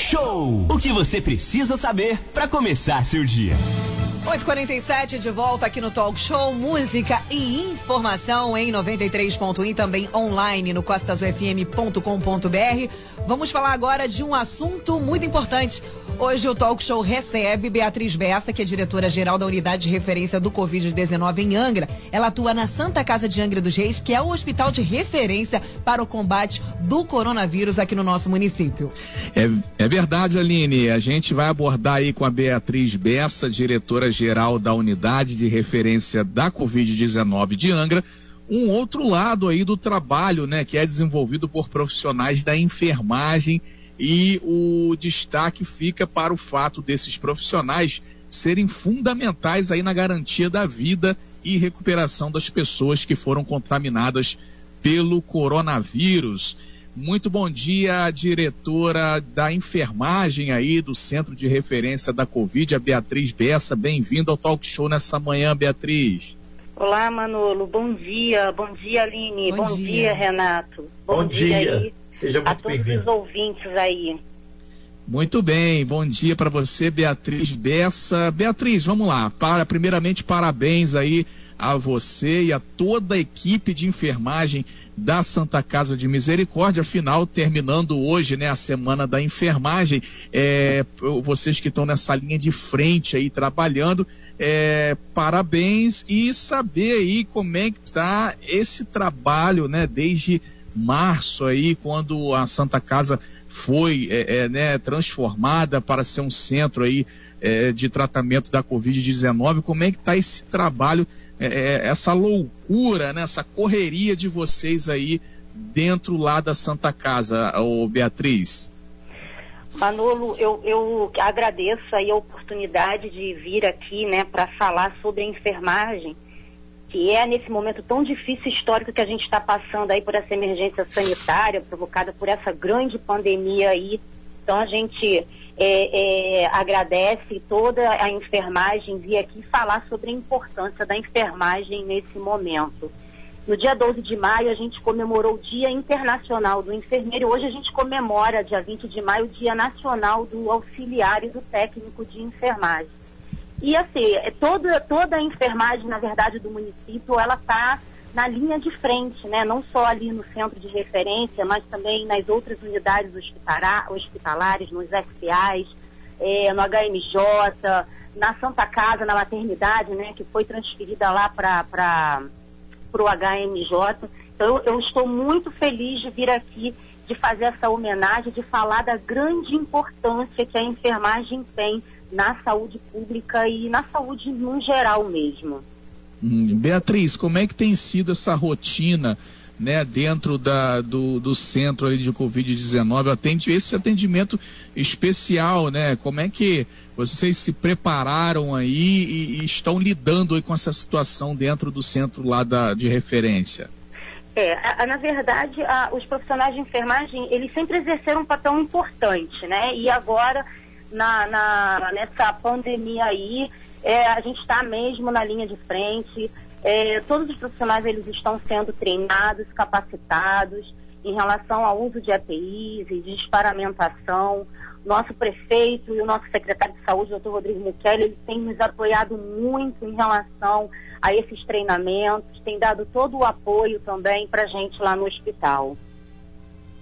Show. O que você precisa saber para começar seu dia. 8h47 de volta aqui no Talk Show, música e informação em 93.1 e também online no costasufm.com.br. Vamos falar agora de um assunto muito importante. Hoje o Talk Show recebe Beatriz Bessa, que é diretora-geral da Unidade de Referência do Covid-19 em Angra. Ela atua na Santa Casa de Angra dos Reis, que é o hospital de referência para o combate do coronavírus aqui no nosso município. É, é verdade, Aline. A gente vai abordar aí com a Beatriz Bessa, diretora-geral da Unidade de Referência da Covid-19 de Angra, um outro lado aí do trabalho, né, que é desenvolvido por profissionais da enfermagem e o destaque fica para o fato desses profissionais serem fundamentais aí na garantia da vida e recuperação das pessoas que foram contaminadas pelo coronavírus. Muito bom dia, diretora da enfermagem aí do Centro de Referência da Covid, a Beatriz Bessa. Bem-vinda ao Talk Show nessa manhã, Beatriz. Olá, Manolo. Bom dia. Bom dia, Aline. Bom, Bom dia. dia. Renato. Bom dia. aí Seja a muito todos bem-vindo. os ouvintes aí. Muito bem, bom dia para você, Beatriz Bessa. Beatriz, vamos lá. Para, primeiramente, parabéns aí a você e a toda a equipe de enfermagem da Santa Casa de Misericórdia. Afinal, terminando hoje, né, a semana da enfermagem, é, vocês que estão nessa linha de frente aí trabalhando, é, parabéns e saber aí como é que está esse trabalho, né, desde março aí, quando a Santa Casa foi é, é, né, transformada para ser um centro aí é, de tratamento da Covid-19. Como é que está esse trabalho, é, é, essa loucura, né, essa correria de vocês aí dentro lá da Santa Casa, ô Beatriz? Manolo, eu, eu agradeço aí a oportunidade de vir aqui, né, para falar sobre a enfermagem, que é nesse momento tão difícil histórico que a gente está passando aí por essa emergência sanitária provocada por essa grande pandemia aí. Então a gente é, é, agradece toda a enfermagem vir aqui falar sobre a importância da enfermagem nesse momento. No dia 12 de maio, a gente comemorou o Dia Internacional do Enfermeiro. Hoje a gente comemora, dia 20 de maio, o Dia Nacional do Auxiliar e do Técnico de Enfermagem. E assim, é toda, toda a enfermagem, na verdade, do município, ela está na linha de frente, né? Não só ali no centro de referência, mas também nas outras unidades hospitala- hospitalares, nos SPAs, eh, no HMJ, na Santa Casa, na maternidade, né? Que foi transferida lá para o HMJ. Então, eu, eu estou muito feliz de vir aqui, de fazer essa homenagem, de falar da grande importância que a enfermagem tem na saúde pública e na saúde no geral mesmo. Hum, Beatriz, como é que tem sido essa rotina, né, dentro da, do, do centro ali de Covid-19? Atende esse atendimento especial, né? Como é que vocês se prepararam aí e, e estão lidando aí com essa situação dentro do centro lá da, de referência? É, a- a- na verdade, a- os profissionais de enfermagem, eles sempre exerceram um papel importante, né? E agora, na, na- nessa pandemia aí, é, a gente está mesmo na linha de frente. É, todos os profissionais, eles estão sendo treinados, capacitados em relação ao uso de APIs e de desparamentação. Nosso prefeito e o nosso secretário de saúde, doutor Rodrigo Mukele, eles têm nos apoiado muito em relação a esses treinamentos, tem dado todo o apoio também para a gente lá no hospital.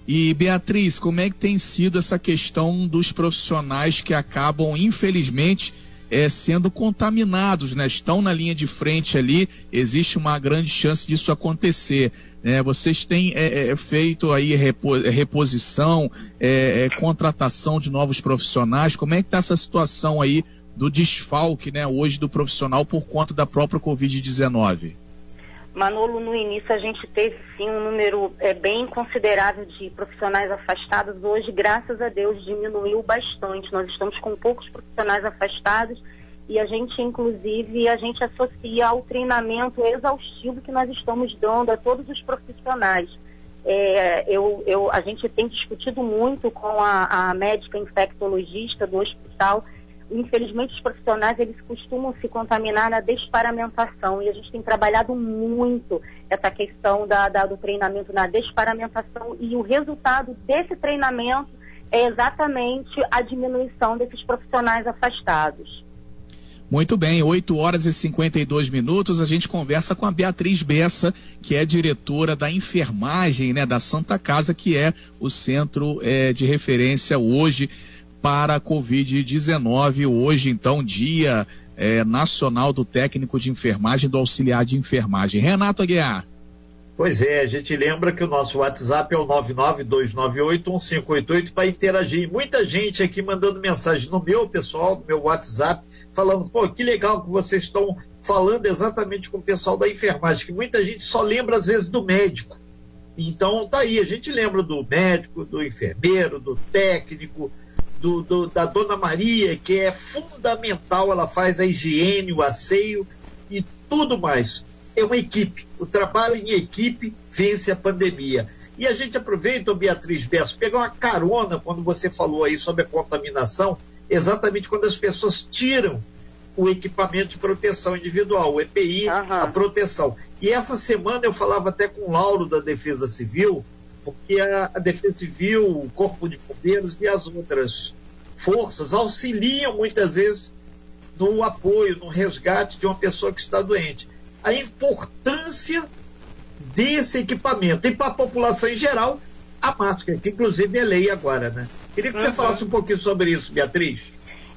E Beatriz, como é que tem sido essa questão dos profissionais que acabam, infelizmente, eh, sendo contaminados, né? Estão na linha de frente ali, existe uma grande chance disso acontecer. né? vocês têm eh, eh, feito aí repo- reposição, eh, eh, contratação de novos profissionais. Como é que está essa situação aí do desfalque, né, hoje do profissional por conta da própria Covid-19? Manolo, no início a gente teve sim um número é, bem considerável de profissionais afastados. Hoje, graças a Deus, diminuiu bastante. Nós estamos com poucos profissionais afastados e a gente, inclusive, a gente associa ao treinamento exaustivo que nós estamos dando a todos os profissionais. É, eu, eu, a gente tem discutido muito com a, a médica infectologista do hospital infelizmente os profissionais eles costumam se contaminar na desparamentação e a gente tem trabalhado muito essa questão da, da- do treinamento na desparamentação e o resultado desse treinamento é exatamente a diminuição desses profissionais afastados. Muito bem, 8 horas e 52 minutos. A gente conversa com a Beatriz Bessa, que é diretora da enfermagem né, da Santa Casa, que é o centro é, de referência hoje para a Covid-19. Hoje, então, dia é, nacional do técnico de enfermagem, do auxiliar de enfermagem. Renato Aguiar. Pois é, a gente lembra que o nosso WhatsApp é o 992981588 para interagir. Muita gente aqui mandando mensagem no meu pessoal, no meu WhatsApp, falando, pô, que legal que vocês estão falando exatamente com o pessoal da enfermagem, que muita gente só lembra às vezes do médico. Então tá aí, a gente lembra do médico, do enfermeiro, do técnico, do, do, da dona Maria, que é fundamental, ela faz a higiene, o asseio e tudo mais. É uma equipe. O trabalho em equipe vence a pandemia. E a gente aproveita, Beatriz Bessa, pegar uma carona quando você falou aí sobre a contaminação exatamente quando as pessoas tiram o equipamento de proteção individual, o EPI, uhum. a proteção. E essa semana eu falava até com o Lauro da Defesa Civil, porque a, a Defesa Civil, o Corpo de Bombeiros e as outras forças auxiliam muitas vezes no apoio, no resgate de uma pessoa que está doente. A importância desse equipamento. E para a população em geral, a máscara, que inclusive é lei agora, né? Queria que uhum. você falasse um pouquinho sobre isso, Beatriz.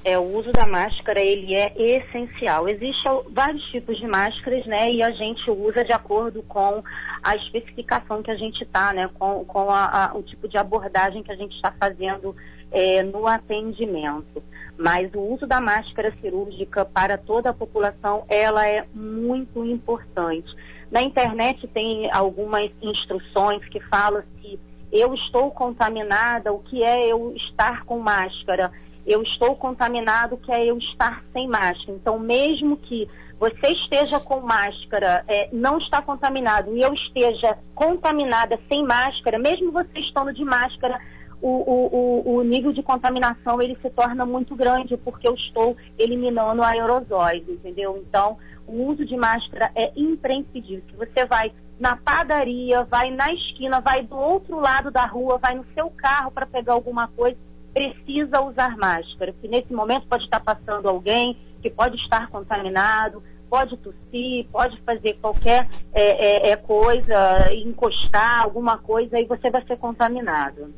É, o uso da máscara, ele é essencial. Existem vários tipos de máscaras, né? E a gente usa de acordo com a especificação que a gente está, né? Com, com a, a, o tipo de abordagem que a gente está fazendo é, no atendimento. Mas o uso da máscara cirúrgica para toda a população, ela é muito importante. Na internet tem algumas instruções que falam se eu estou contaminada, o que é eu estar com máscara? Eu estou contaminado, que é eu estar sem máscara? Então, mesmo que você esteja com máscara, é, não está contaminado, e eu esteja contaminada sem máscara, mesmo você estando de máscara, o, o, o, nível de contaminação ele se torna muito grande porque eu estou eliminando aerosóis, entendeu? Então, o uso de máscara é imprescindível. Se você vai na padaria, vai na esquina, vai do outro lado da rua, vai no seu carro para pegar alguma coisa, precisa usar máscara, porque nesse momento pode estar passando alguém que pode estar contaminado, pode tossir, pode fazer qualquer é, é, é coisa, encostar alguma coisa e você vai ser contaminado.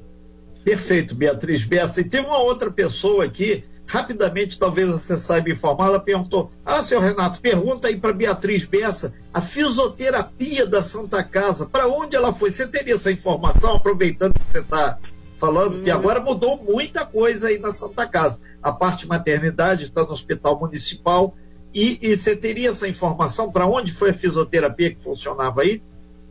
Perfeito, Beatriz Bessa. E tem uma outra pessoa aqui rapidamente, talvez você saiba informar, ela perguntou: Ah, seu Renato, pergunta aí para Beatriz Bessa, a fisioterapia da Santa Casa, para onde ela foi? Você teria essa informação, aproveitando que você está falando, hum. que agora mudou muita coisa aí na Santa Casa. A parte maternidade está no Hospital Municipal. E, e você teria essa informação para onde foi a fisioterapia que funcionava aí?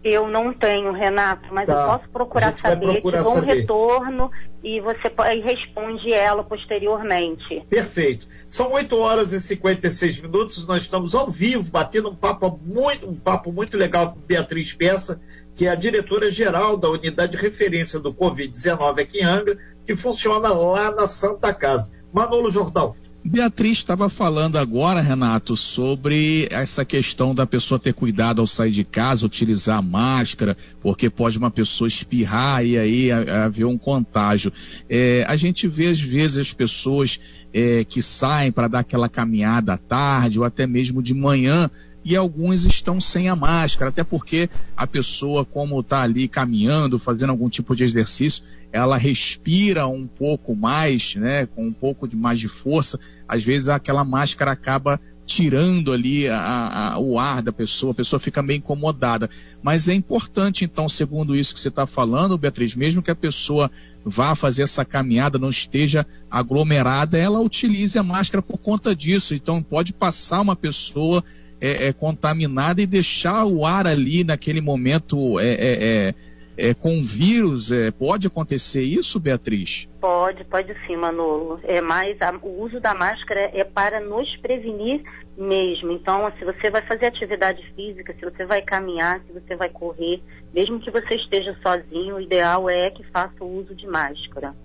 Eu não tenho, Renato, mas tá. eu posso procurar saber, procurar te um retorno e você e responde ela posteriormente. Perfeito. São 8 horas e 56 minutos, nós estamos ao vivo, batendo um papo muito, um papo muito legal com Beatriz Peça, que é a diretora-geral da unidade de referência do Covid-19 aqui em Angra, que funciona lá na Santa Casa. Manolo Jordão, Beatriz estava falando agora, Renato, sobre essa questão da pessoa ter cuidado ao sair de casa, utilizar máscara, porque pode uma pessoa espirrar e aí haver um contágio. É, a gente vê às vezes as pessoas é, que saem para dar aquela caminhada à tarde ou até mesmo de manhã e alguns estão sem a máscara, até porque a pessoa, como está ali caminhando, fazendo algum tipo de exercício, ela respira um pouco mais, né, com um pouco de mais de força, às vezes aquela máscara acaba tirando ali a, a, o ar da pessoa, a pessoa fica meio incomodada. Mas é importante, então, segundo isso que você está falando, Beatriz, mesmo que a pessoa vá fazer essa caminhada, não esteja aglomerada, ela utilize a máscara por conta disso. Então, pode passar uma pessoa é, é, contaminada e deixar o ar ali naquele momento é, é, é, é com vírus. pode acontecer isso, Beatriz? Pode, pode sim, Manolo. É, mas a, o uso da máscara é para nos prevenir mesmo. Então, se você vai fazer atividade física, se você vai caminhar, se você vai correr, mesmo que você esteja sozinho, o ideal é que faça o uso de máscara.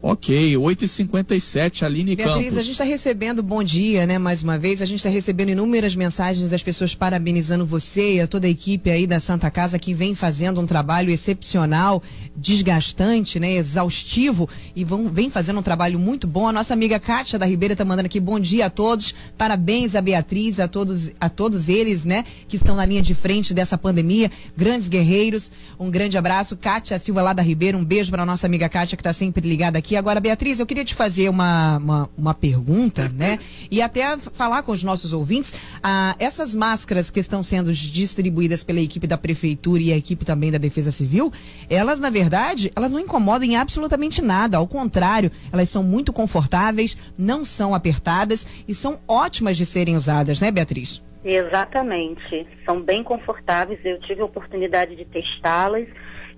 Ok, 8h57, Aline Beatriz, Campos. a gente está recebendo bom dia, né? Mais uma vez, a gente está recebendo inúmeras mensagens das pessoas parabenizando você e a toda a equipe aí da Santa Casa que vem fazendo um trabalho excepcional, desgastante, né? Exaustivo e vão, vem fazendo um trabalho muito bom. A nossa amiga Kátia da Ribeira está mandando aqui bom dia a todos, parabéns a Beatriz, a todos, a todos eles, né? Que estão na linha de frente dessa pandemia, grandes guerreiros. Um grande abraço, Kátia Silva lá da Ribeira, um beijo para nossa amiga Kátia que está sempre ligada aqui aqui. Agora, Beatriz, eu queria te fazer uma, uma, uma pergunta, né? E até falar com os nossos ouvintes. Ah, essas máscaras que estão sendo distribuídas pela equipe da Prefeitura e a equipe também da Defesa Civil, elas, na verdade, elas não incomodam em absolutamente nada. Ao contrário, elas são muito confortáveis, não são apertadas e são ótimas de serem usadas, né, Beatriz? Exatamente. São bem confortáveis. Eu tive a oportunidade de testá-las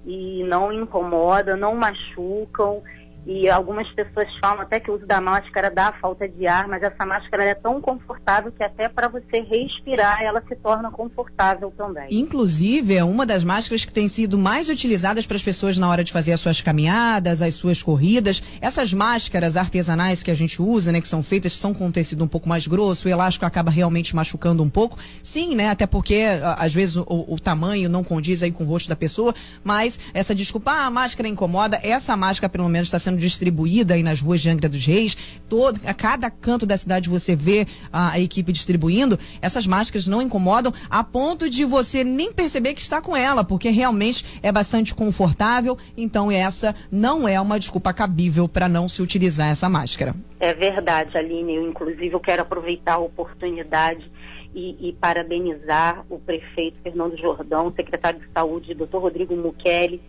e não incomodam, não machucam e algumas pessoas falam até que o uso da máscara dá falta de ar, mas essa máscara é tão confortável que até para você respirar ela se torna confortável também. Inclusive, é uma das máscaras que tem sido mais utilizadas para as pessoas na hora de fazer as suas caminhadas, as suas corridas. Essas máscaras artesanais que a gente usa, né, que são feitas, são com tecido um pouco mais grosso, o elástico acaba realmente machucando um pouco. Sim, né, até porque às vezes o, o tamanho não condiz aí com o rosto da pessoa, mas essa desculpa, ah, a máscara incomoda, essa máscara pelo menos está sendo sendo distribuída aí nas ruas de Angra dos Reis. Todo, a cada canto da cidade você vê a, a equipe distribuindo. Essas máscaras não incomodam a ponto de você nem perceber que está com ela, porque realmente é bastante confortável. Então essa não é uma desculpa cabível para não se utilizar essa máscara. É verdade, Aline. Eu, inclusive, eu quero aproveitar a oportunidade e, e, parabenizar o prefeito Fernando Jordão, secretário de Saúde, doutor Rodrigo Mukeli,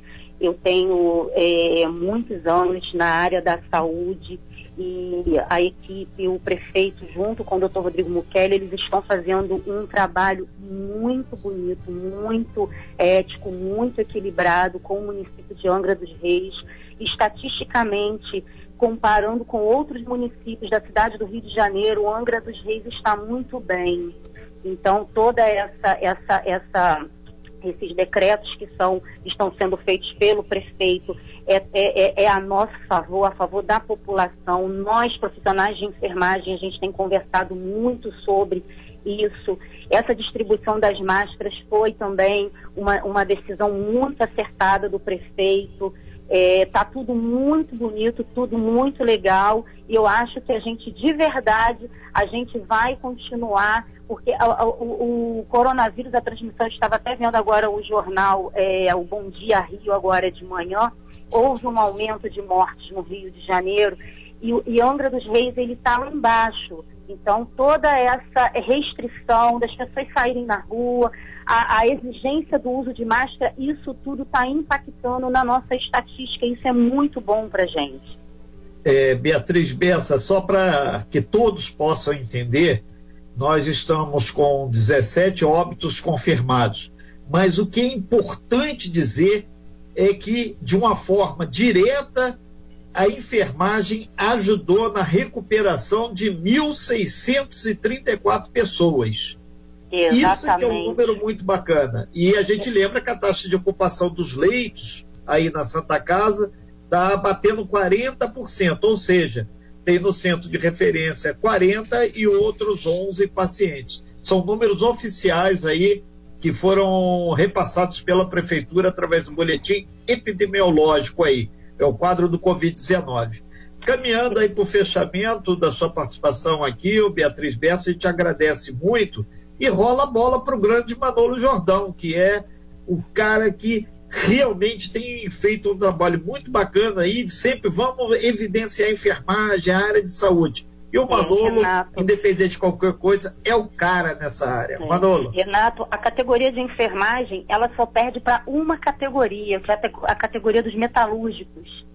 eu tenho é, muitos anos na área da saúde e a equipe, o prefeito, junto com o doutor Rodrigo Mukele, eles estão fazendo um trabalho muito bonito, muito ético, muito equilibrado com o município de Angra dos Reis. Estatisticamente, comparando com outros municípios da cidade do Rio de Janeiro, Angra dos Reis está muito bem. Então, toda essa, essa, essa esses decretos que são, estão sendo feitos pelo prefeito é, é, é, é, a nosso favor, a favor da população. Nós, profissionais de enfermagem, a gente tem conversado muito sobre isso. Essa distribuição das máscaras foi também uma, uma decisão muito acertada do prefeito. Está é, tudo muito bonito, tudo muito legal. E eu acho que a gente, de verdade, a gente vai continuar porque a, a, o, o, coronavírus, a transmissão, estava até vendo agora o jornal, é, o Bom Dia Rio, agora de manhã, houve um aumento de mortes no Rio de Janeiro, e, e Angra dos Reis, ele está lá embaixo. Então, toda essa restrição das pessoas saírem na rua, a, a exigência do uso de máscara, isso tudo está impactando na nossa estatística, isso é muito bom para a gente. É, Beatriz Bessa, só para que todos possam entender, nós estamos com 17 óbitos confirmados. Mas o que é importante dizer é que, de uma forma direta, a enfermagem ajudou na recuperação de 1.634 pessoas. Exatamente. Isso que é um número muito bacana. E a gente lembra que a taxa de ocupação dos leitos aí na Santa Casa está batendo 40%, ou seja, tem no centro de referência 40 e outros 11 pacientes. São números oficiais aí que foram repassados pela prefeitura através do boletim epidemiológico aí. É o quadro do Covid-19. Caminhando aí para o fechamento da sua participação aqui, o Beatriz Bessa, a gente agradece muito e rola a bola para o grande Manolo Jordão, que é o cara que realmente tem feito um trabalho muito bacana aí, sempre vamos evidenciar a enfermagem, a área de saúde. E o Manolo, é, independente de qualquer coisa, é o cara nessa área. É. Manolo. Renato, a categoria de enfermagem, ela só perde para uma categoria, que é a categoria dos metalúrgicos.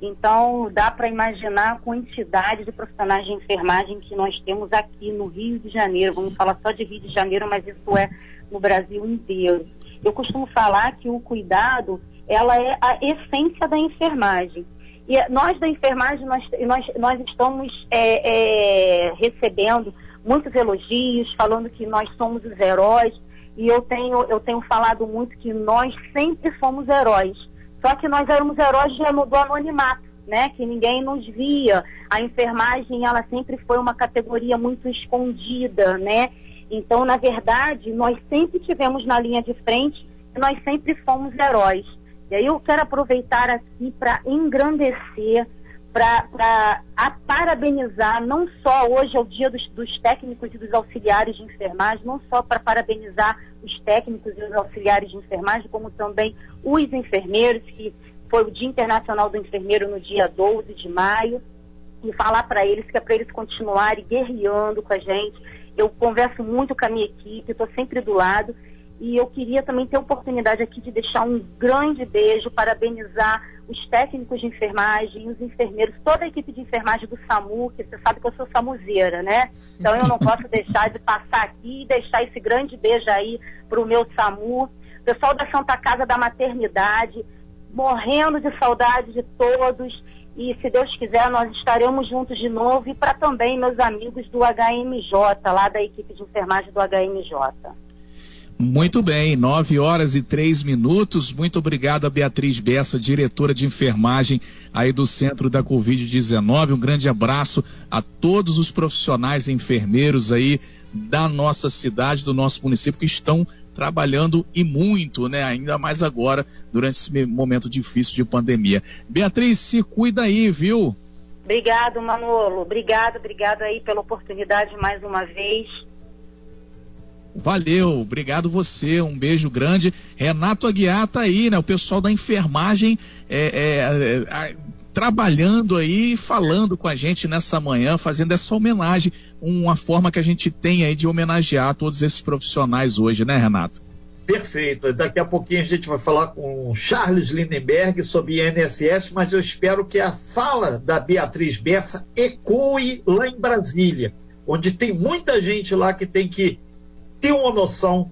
Então, dá para imaginar a quantidade de profissionais de enfermagem que nós temos aqui no Rio de Janeiro. Vamos falar só de Rio de Janeiro, mas isso é no Brasil inteiro. Eu costumo falar que o cuidado, ela é a essência da enfermagem. E nós da enfermagem, nós, nós, nós estamos é, é, recebendo muitos elogios, falando que nós somos os heróis. E eu tenho, eu tenho falado muito que nós sempre fomos heróis. Só que nós éramos heróis do anonimato. né, que ninguém nos via. A enfermagem, ela sempre foi uma categoria muito escondida, né? Então, na verdade, nós sempre tivemos na linha de frente e nós sempre fomos heróis. E aí eu quero aproveitar aqui para engrandecer, para parabenizar, não só hoje é o dia dos, dos técnicos e dos auxiliares de enfermagem, não só para parabenizar os técnicos e os auxiliares de enfermagem, como também os enfermeiros, que foi o Dia Internacional do Enfermeiro no dia 12 de maio, e falar para eles que é para eles continuarem guerreando com a gente. Eu converso muito com a minha equipe, estou sempre do lado. E eu queria também ter a oportunidade aqui de deixar um grande beijo, parabenizar os técnicos de enfermagem, os enfermeiros, toda a equipe de enfermagem do SAMU, que você sabe que eu sou samuzeira, né? Então eu não posso deixar de passar aqui e deixar esse grande beijo aí para o meu SAMU. Pessoal da Santa Casa da Maternidade, morrendo de saudade de todos. E se Deus quiser, nós estaremos juntos de novo. E para também meus amigos do HMJ, lá da equipe de enfermagem do HMJ. Muito bem, nove horas e três minutos. Muito obrigado a Beatriz Bessa, diretora de enfermagem aí do Centro da Covid-19. Um grande abraço a todos os profissionais enfermeiros aí da nossa cidade, do nosso município, que estão trabalhando e muito, né? Ainda mais agora, durante esse momento difícil de pandemia. Beatriz, se cuida aí, viu? Obrigado, Manolo. Obrigado, obrigado aí pela oportunidade mais uma vez. Valeu, obrigado você, um beijo grande. Renato Aguiar tá aí, né? O pessoal da enfermagem é, é, é, trabalhando aí, falando com a gente nessa manhã, fazendo essa homenagem, uma forma que a gente tem aí de homenagear todos esses profissionais hoje, né, Renato? Perfeito. Daqui a pouquinho a gente vai falar com Charles Lindenberg sobre INSS, mas eu espero que a fala da Beatriz Bessa ecoe lá em Brasília, onde tem muita gente lá que tem que ter uma noção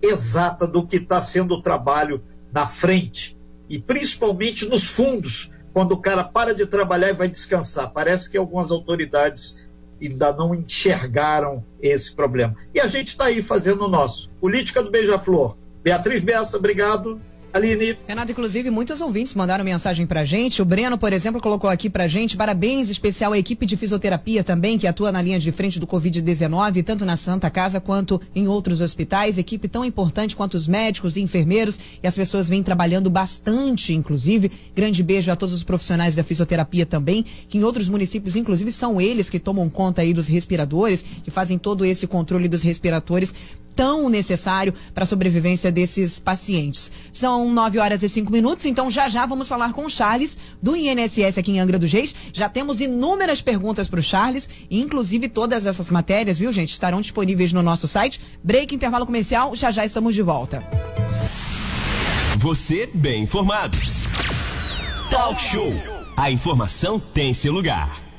exata do que está sendo o trabalho na frente e principalmente nos fundos, quando o cara para de trabalhar e vai descansar. Parece que algumas autoridades ainda não enxergaram esse problema. E a gente está aí fazendo o nosso. Política do Beija-Flor. Beatriz Bessa, obrigado. Aline. Renato, inclusive, muitos ouvintes mandaram mensagem pra gente. O Breno, por exemplo, colocou aqui pra gente parabéns especial à equipe de fisioterapia também, que atua na linha de frente do Covid-19, tanto na Santa Casa quanto em outros hospitais. Equipe tão importante quanto os médicos e enfermeiros. E as pessoas vêm trabalhando bastante, inclusive. Grande beijo a todos os profissionais da fisioterapia também, que em outros municípios, inclusive, são eles que tomam conta aí dos respiradores, que fazem todo esse controle dos respiradores tão necessário para a sobrevivência desses pacientes. São nove horas e cinco minutos, então já já vamos falar com o Charles do INSS aqui em Angra dos Reis. Já temos inúmeras perguntas para o Charles, inclusive todas essas matérias, viu, gente, estarão disponíveis no nosso site. Break, intervalo comercial, já já estamos de volta. Você bem informado. Talk Show. A informação tem seu lugar.